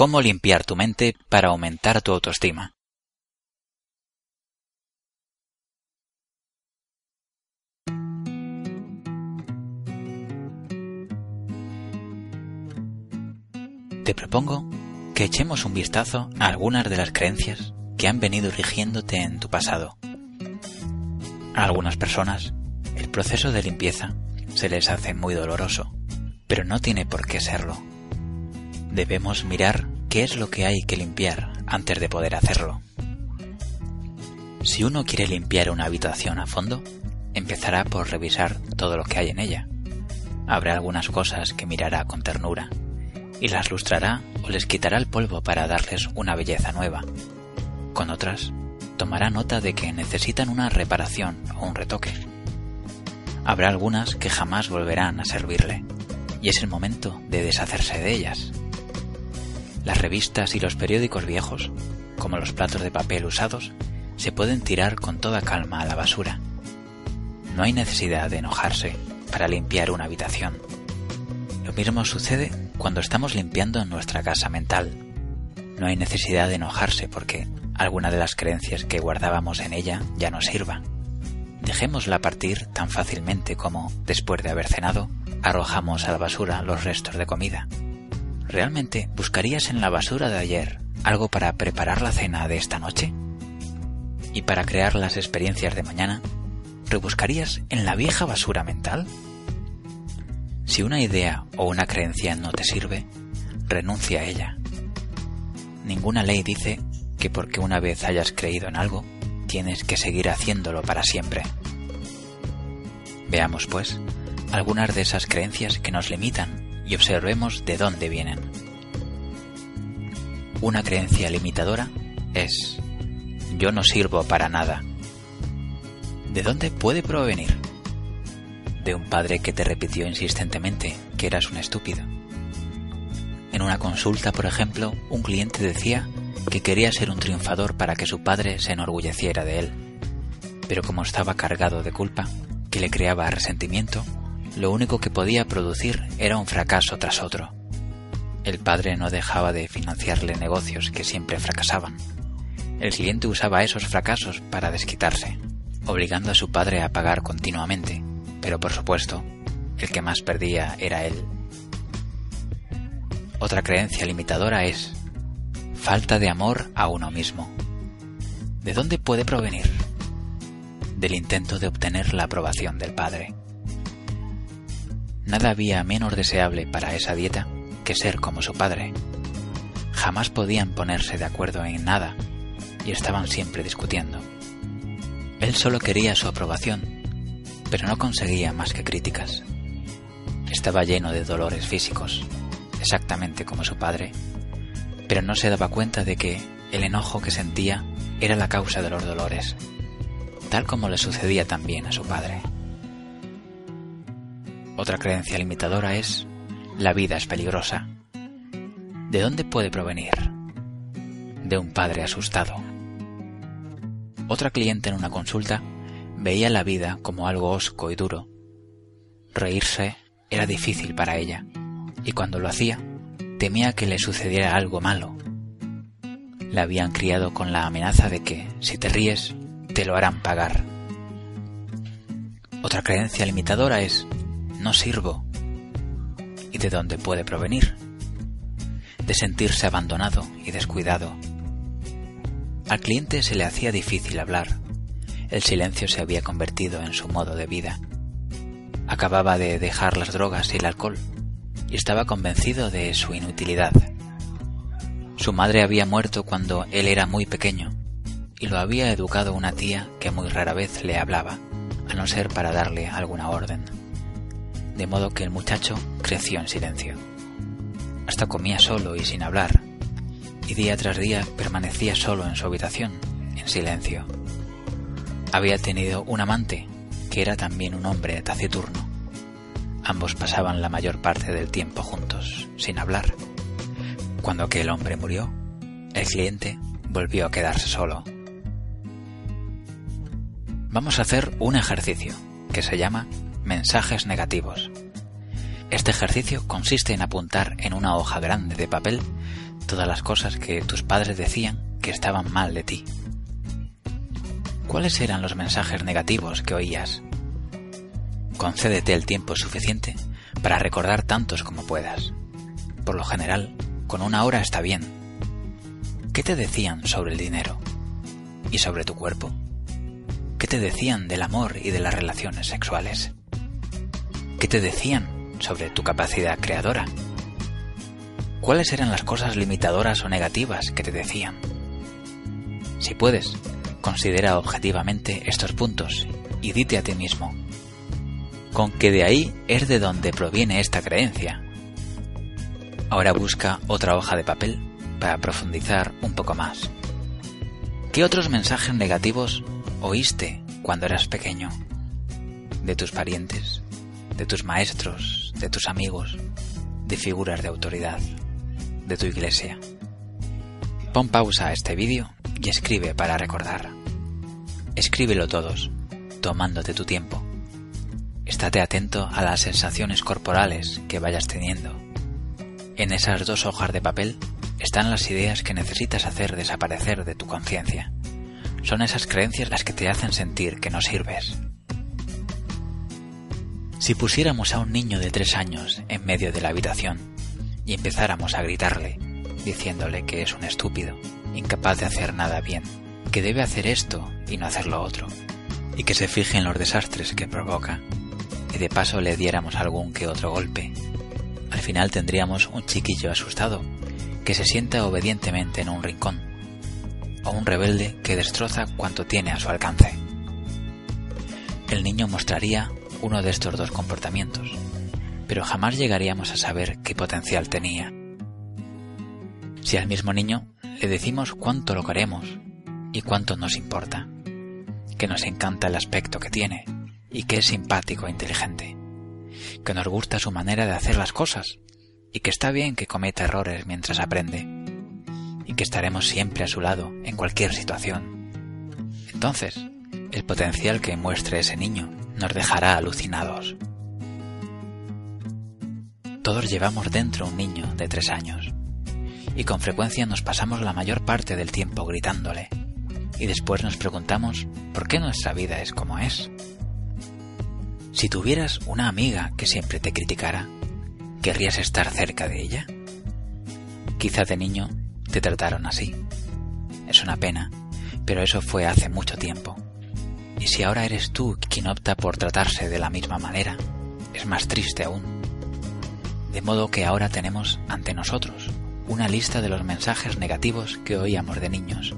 cómo limpiar tu mente para aumentar tu autoestima. Te propongo que echemos un vistazo a algunas de las creencias que han venido rigiéndote en tu pasado. A algunas personas, el proceso de limpieza se les hace muy doloroso, pero no tiene por qué serlo. Debemos mirar qué es lo que hay que limpiar antes de poder hacerlo. Si uno quiere limpiar una habitación a fondo, empezará por revisar todo lo que hay en ella. Habrá algunas cosas que mirará con ternura y las lustrará o les quitará el polvo para darles una belleza nueva. Con otras, tomará nota de que necesitan una reparación o un retoque. Habrá algunas que jamás volverán a servirle, y es el momento de deshacerse de ellas. Las revistas y los periódicos viejos, como los platos de papel usados, se pueden tirar con toda calma a la basura. No hay necesidad de enojarse para limpiar una habitación. Lo mismo sucede cuando estamos limpiando nuestra casa mental. No hay necesidad de enojarse porque alguna de las creencias que guardábamos en ella ya no sirva. Dejémosla partir tan fácilmente como, después de haber cenado, arrojamos a la basura los restos de comida. ¿Realmente buscarías en la basura de ayer algo para preparar la cena de esta noche? ¿Y para crear las experiencias de mañana, rebuscarías en la vieja basura mental? Si una idea o una creencia no te sirve, renuncia a ella. Ninguna ley dice que porque una vez hayas creído en algo, tienes que seguir haciéndolo para siempre. Veamos, pues, algunas de esas creencias que nos limitan y observemos de dónde vienen. Una creencia limitadora es yo no sirvo para nada. ¿De dónde puede provenir? De un padre que te repitió insistentemente que eras un estúpido. En una consulta, por ejemplo, un cliente decía que quería ser un triunfador para que su padre se enorgulleciera de él. Pero como estaba cargado de culpa, que le creaba resentimiento, lo único que podía producir era un fracaso tras otro. El padre no dejaba de financiarle negocios que siempre fracasaban. El cliente usaba esos fracasos para desquitarse, obligando a su padre a pagar continuamente, pero por supuesto, el que más perdía era él. Otra creencia limitadora es falta de amor a uno mismo. ¿De dónde puede provenir? Del intento de obtener la aprobación del padre. Nada había menos deseable para esa dieta que ser como su padre. Jamás podían ponerse de acuerdo en nada y estaban siempre discutiendo. Él solo quería su aprobación, pero no conseguía más que críticas. Estaba lleno de dolores físicos, exactamente como su padre, pero no se daba cuenta de que el enojo que sentía era la causa de los dolores, tal como le sucedía también a su padre. Otra creencia limitadora es la vida es peligrosa. ¿De dónde puede provenir? De un padre asustado. Otra cliente en una consulta veía la vida como algo osco y duro. Reírse era difícil para ella, y cuando lo hacía, temía que le sucediera algo malo. La habían criado con la amenaza de que, si te ríes, te lo harán pagar. Otra creencia limitadora es no sirvo. ¿Y de dónde puede provenir? De sentirse abandonado y descuidado. Al cliente se le hacía difícil hablar. El silencio se había convertido en su modo de vida. Acababa de dejar las drogas y el alcohol y estaba convencido de su inutilidad. Su madre había muerto cuando él era muy pequeño y lo había educado una tía que muy rara vez le hablaba, a no ser para darle alguna orden de modo que el muchacho creció en silencio. Hasta comía solo y sin hablar, y día tras día permanecía solo en su habitación, en silencio. Había tenido un amante, que era también un hombre taciturno. Ambos pasaban la mayor parte del tiempo juntos, sin hablar. Cuando aquel hombre murió, el cliente volvió a quedarse solo. Vamos a hacer un ejercicio que se llama mensajes negativos. Este ejercicio consiste en apuntar en una hoja grande de papel todas las cosas que tus padres decían que estaban mal de ti. ¿Cuáles eran los mensajes negativos que oías? Concédete el tiempo suficiente para recordar tantos como puedas. Por lo general, con una hora está bien. ¿Qué te decían sobre el dinero? ¿Y sobre tu cuerpo? ¿Qué te decían del amor y de las relaciones sexuales? ¿Qué te decían sobre tu capacidad creadora? ¿Cuáles eran las cosas limitadoras o negativas que te decían? Si puedes, considera objetivamente estos puntos y dite a ti mismo, con que de ahí es de donde proviene esta creencia. Ahora busca otra hoja de papel para profundizar un poco más. ¿Qué otros mensajes negativos oíste cuando eras pequeño? ¿De tus parientes? ¿De tus maestros? ¿De tus amigos? ¿De figuras de autoridad? de tu iglesia. Pon pausa a este vídeo y escribe para recordar. Escríbelo todos, tomándote tu tiempo. Estate atento a las sensaciones corporales que vayas teniendo. En esas dos hojas de papel están las ideas que necesitas hacer desaparecer de tu conciencia. Son esas creencias las que te hacen sentir que no sirves. Si pusiéramos a un niño de tres años en medio de la habitación y empezáramos a gritarle, diciéndole que es un estúpido, incapaz de hacer nada bien, que debe hacer esto y no hacer lo otro, y que se fije en los desastres que provoca, y de paso le diéramos algún que otro golpe. Al final tendríamos un chiquillo asustado, que se sienta obedientemente en un rincón, o un rebelde que destroza cuanto tiene a su alcance. El niño mostraría uno de estos dos comportamientos, pero jamás llegaríamos a saber qué potencial tenía. Si al mismo niño le decimos cuánto lo queremos y cuánto nos importa, que nos encanta el aspecto que tiene y que es simpático e inteligente, que nos gusta su manera de hacer las cosas y que está bien que cometa errores mientras aprende y que estaremos siempre a su lado en cualquier situación. Entonces, el potencial que muestre ese niño nos dejará alucinados. Todos llevamos dentro un niño de tres años y con frecuencia nos pasamos la mayor parte del tiempo gritándole y después nos preguntamos por qué nuestra vida es como es. Si tuvieras una amiga que siempre te criticara, ¿querrías estar cerca de ella? Quizá de niño te trataron así. Es una pena, pero eso fue hace mucho tiempo. Y si ahora eres tú quien opta por tratarse de la misma manera, es más triste aún. De modo que ahora tenemos ante nosotros una lista de los mensajes negativos que oíamos de niños.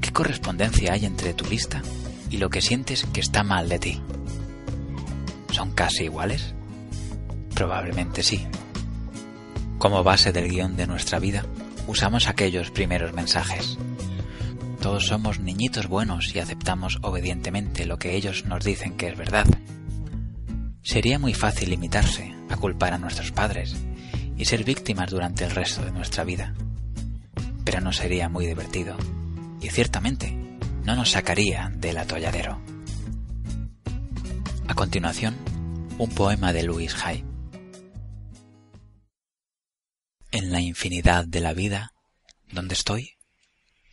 ¿Qué correspondencia hay entre tu lista y lo que sientes que está mal de ti? ¿Son casi iguales? Probablemente sí. Como base del guion de nuestra vida, usamos aquellos primeros mensajes. Todos somos niñitos buenos y aceptamos obedientemente lo que ellos nos dicen que es verdad. Sería muy fácil limitarse a culpar a nuestros padres y ser víctimas durante el resto de nuestra vida. Pero no sería muy divertido y ciertamente no nos sacaría del atolladero. A continuación, un poema de Louis Hay. En la infinidad de la vida, donde estoy,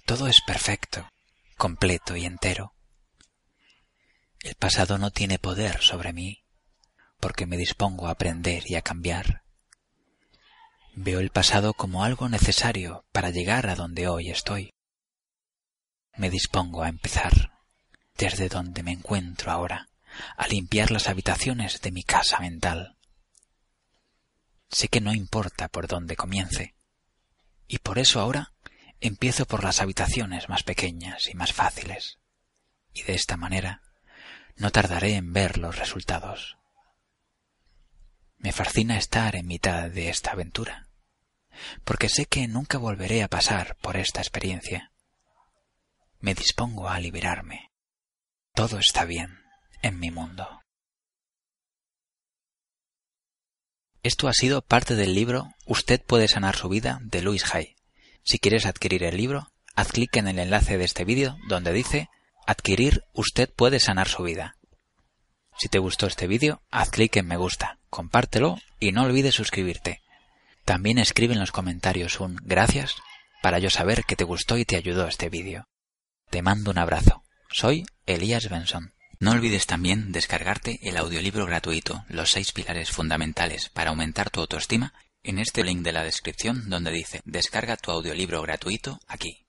todo es perfecto, completo y entero. El pasado no tiene poder sobre mí porque me dispongo a aprender y a cambiar. Veo el pasado como algo necesario para llegar a donde hoy estoy. Me dispongo a empezar, desde donde me encuentro ahora, a limpiar las habitaciones de mi casa mental. Sé que no importa por dónde comience, y por eso ahora empiezo por las habitaciones más pequeñas y más fáciles, y de esta manera no tardaré en ver los resultados. Me fascina estar en mitad de esta aventura, porque sé que nunca volveré a pasar por esta experiencia. Me dispongo a liberarme. Todo está bien en mi mundo. Esto ha sido parte del libro Usted puede sanar su vida de Louis Hay. Si quieres adquirir el libro, haz clic en el enlace de este vídeo donde dice Adquirir Usted puede sanar su vida. Si te gustó este vídeo, haz clic en me gusta, compártelo y no olvides suscribirte. También escribe en los comentarios un gracias para yo saber que te gustó y te ayudó este vídeo. Te mando un abrazo. Soy Elías Benson. No olvides también descargarte el audiolibro gratuito Los seis pilares fundamentales para aumentar tu autoestima en este link de la descripción donde dice descarga tu audiolibro gratuito aquí.